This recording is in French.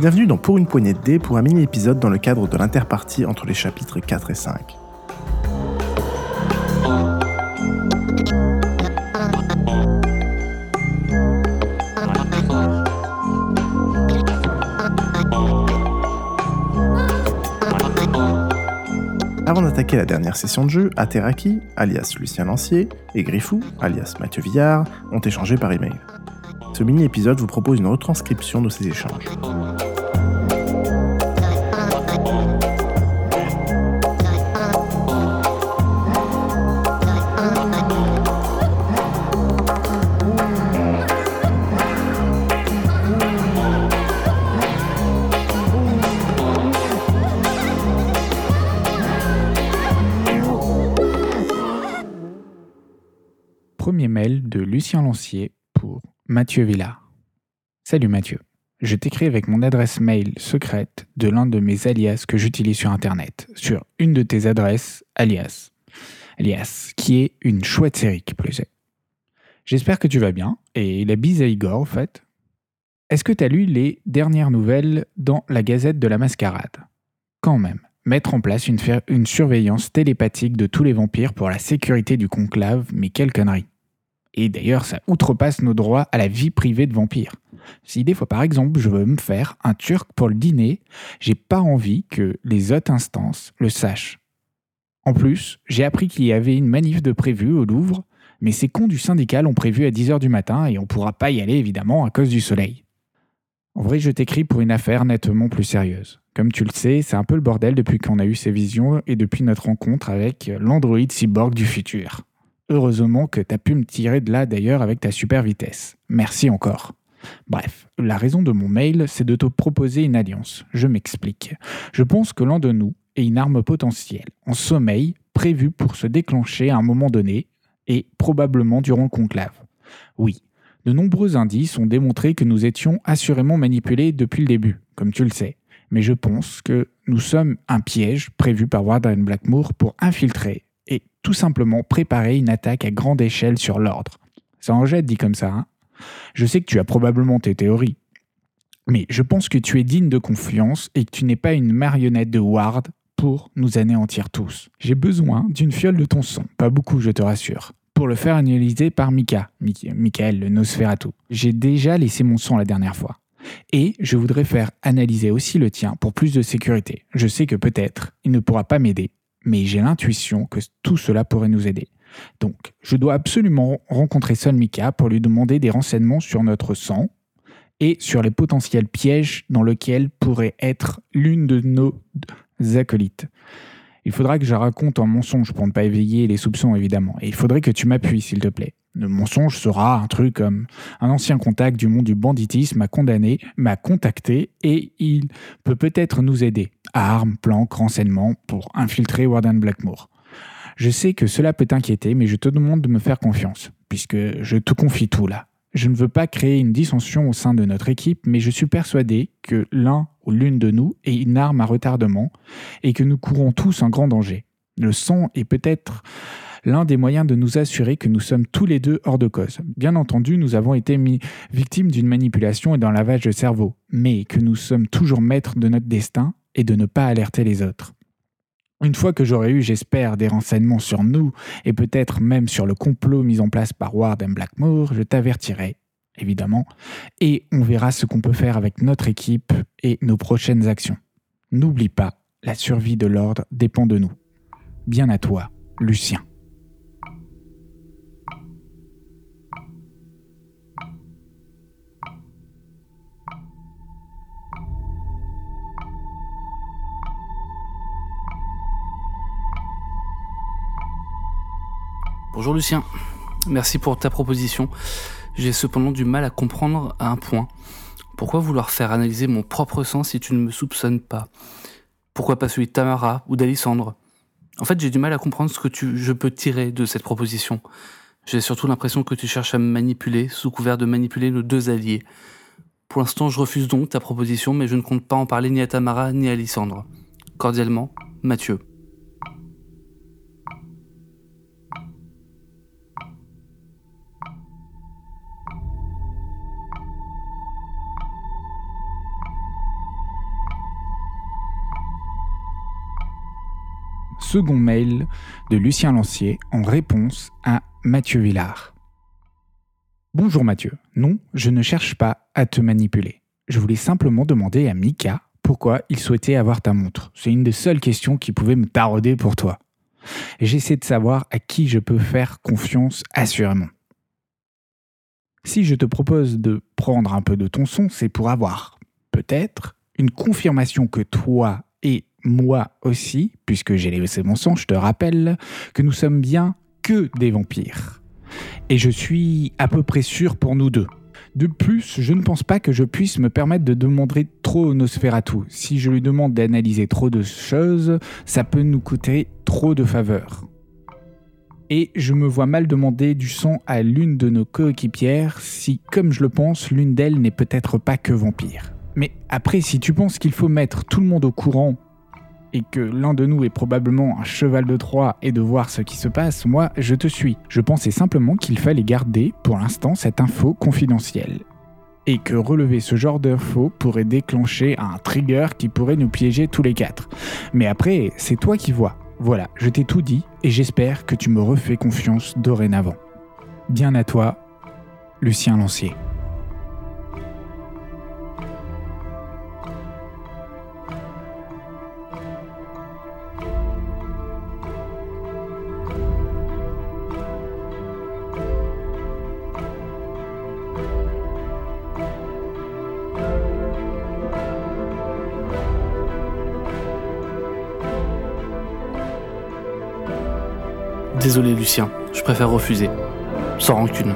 Bienvenue dans Pour une poignée de dés pour un mini-épisode dans le cadre de l'interpartie entre les chapitres 4 et 5. Avant d'attaquer la dernière session de jeu, Ateraki, alias Lucien Lancier, et Griffou, alias Mathieu Villard, ont échangé par email. Ce mini-épisode vous propose une retranscription de ces échanges. Premier mail de Lucien Lancier pour Mathieu Villard. Salut Mathieu. Je t'écris avec mon adresse mail secrète de l'un de mes alias que j'utilise sur Internet, sur une de tes adresses alias. Alias, qui est une chouette série qui plus est. J'espère que tu vas bien, et la bise à Igor, au fait. Est-ce que tu as lu les dernières nouvelles dans la Gazette de la Mascarade? Quand même, mettre en place une surveillance télépathique de tous les vampires pour la sécurité du conclave, mais quelle connerie et d'ailleurs, ça outrepasse nos droits à la vie privée de vampire. Si des fois, par exemple, je veux me faire un turc pour le dîner, j'ai pas envie que les autres instances le sachent. En plus, j'ai appris qu'il y avait une manif de prévu au Louvre, mais ces cons du syndicat l'ont prévu à 10h du matin et on pourra pas y aller évidemment à cause du soleil. En vrai, je t'écris pour une affaire nettement plus sérieuse. Comme tu le sais, c'est un peu le bordel depuis qu'on a eu ces visions et depuis notre rencontre avec l'androïde cyborg du futur. Heureusement que tu as pu me tirer de là d'ailleurs avec ta super vitesse. Merci encore. Bref, la raison de mon mail, c'est de te proposer une alliance. Je m'explique. Je pense que l'un de nous est une arme potentielle, en sommeil, prévue pour se déclencher à un moment donné, et probablement durant le conclave. Oui, de nombreux indices ont démontré que nous étions assurément manipulés depuis le début, comme tu le sais. Mais je pense que nous sommes un piège prévu par Warden Blackmoor pour infiltrer et tout simplement préparer une attaque à grande échelle sur l'ordre. Ça en jette dit comme ça. Hein je sais que tu as probablement tes théories. Mais je pense que tu es digne de confiance et que tu n'es pas une marionnette de Ward pour nous anéantir tous. J'ai besoin d'une fiole de ton sang, pas beaucoup je te rassure, pour le faire analyser par Mika, Mi- Michael le Nosferatu. J'ai déjà laissé mon sang la dernière fois. Et je voudrais faire analyser aussi le tien pour plus de sécurité. Je sais que peut-être il ne pourra pas m'aider, mais j'ai l'intuition que tout cela pourrait nous aider. Donc, je dois absolument rencontrer Sol Mika pour lui demander des renseignements sur notre sang et sur les potentiels pièges dans lesquels pourrait être l'une de nos acolytes. Il faudra que je raconte un mensonge pour ne pas éveiller les soupçons, évidemment. Et il faudrait que tu m'appuies, s'il te plaît. Le mensonge sera un truc comme un ancien contact du monde du banditisme m'a condamné, m'a contacté et il peut peut-être nous aider. Armes, planques, renseignements pour infiltrer Warden Blackmoor. Je sais que cela peut t'inquiéter, mais je te demande de me faire confiance, puisque je te confie tout là. Je ne veux pas créer une dissension au sein de notre équipe, mais je suis persuadé que l'un ou l'une de nous est une arme à retardement et que nous courons tous un grand danger. Le sang est peut-être l'un des moyens de nous assurer que nous sommes tous les deux hors de cause. Bien entendu, nous avons été mis victimes d'une manipulation et d'un lavage de cerveau, mais que nous sommes toujours maîtres de notre destin et de ne pas alerter les autres. Une fois que j'aurai eu, j'espère, des renseignements sur nous et peut-être même sur le complot mis en place par Ward and Blackmore, je t'avertirai, évidemment, et on verra ce qu'on peut faire avec notre équipe et nos prochaines actions. N'oublie pas, la survie de l'ordre dépend de nous. Bien à toi, Lucien. Bonjour Lucien, merci pour ta proposition. J'ai cependant du mal à comprendre un point. Pourquoi vouloir faire analyser mon propre sang si tu ne me soupçonnes pas? Pourquoi pas celui de Tamara ou d'Alissandre? En fait, j'ai du mal à comprendre ce que tu, je peux tirer de cette proposition. J'ai surtout l'impression que tu cherches à me manipuler sous couvert de manipuler nos deux alliés. Pour l'instant, je refuse donc ta proposition, mais je ne compte pas en parler ni à Tamara ni à Alissandre. Cordialement, Mathieu. Second mail de Lucien Lancier en réponse à Mathieu Villard. Bonjour Mathieu. Non, je ne cherche pas à te manipuler. Je voulais simplement demander à Mika pourquoi il souhaitait avoir ta montre. C'est une des seules questions qui pouvait me tarauder pour toi. J'essaie de savoir à qui je peux faire confiance assurément. Si je te propose de prendre un peu de ton son, c'est pour avoir, peut-être, une confirmation que toi et moi aussi, puisque j'ai laissé mon sang, je te rappelle que nous sommes bien que des vampires. Et je suis à peu près sûr pour nous deux. De plus, je ne pense pas que je puisse me permettre de demander trop au Nosferatu. Si je lui demande d'analyser trop de choses, ça peut nous coûter trop de faveurs. Et je me vois mal demander du sang à l'une de nos coéquipières si, comme je le pense, l'une d'elles n'est peut-être pas que vampire. Mais après, si tu penses qu'il faut mettre tout le monde au courant et que l'un de nous est probablement un cheval de Troie et de voir ce qui se passe, moi, je te suis. Je pensais simplement qu'il fallait garder, pour l'instant, cette info confidentielle. Et que relever ce genre d'info pourrait déclencher un trigger qui pourrait nous piéger tous les quatre. Mais après, c'est toi qui vois. Voilà, je t'ai tout dit et j'espère que tu me refais confiance dorénavant. Bien à toi, Lucien Lancier. Désolé Lucien, je préfère refuser. Sans rancune.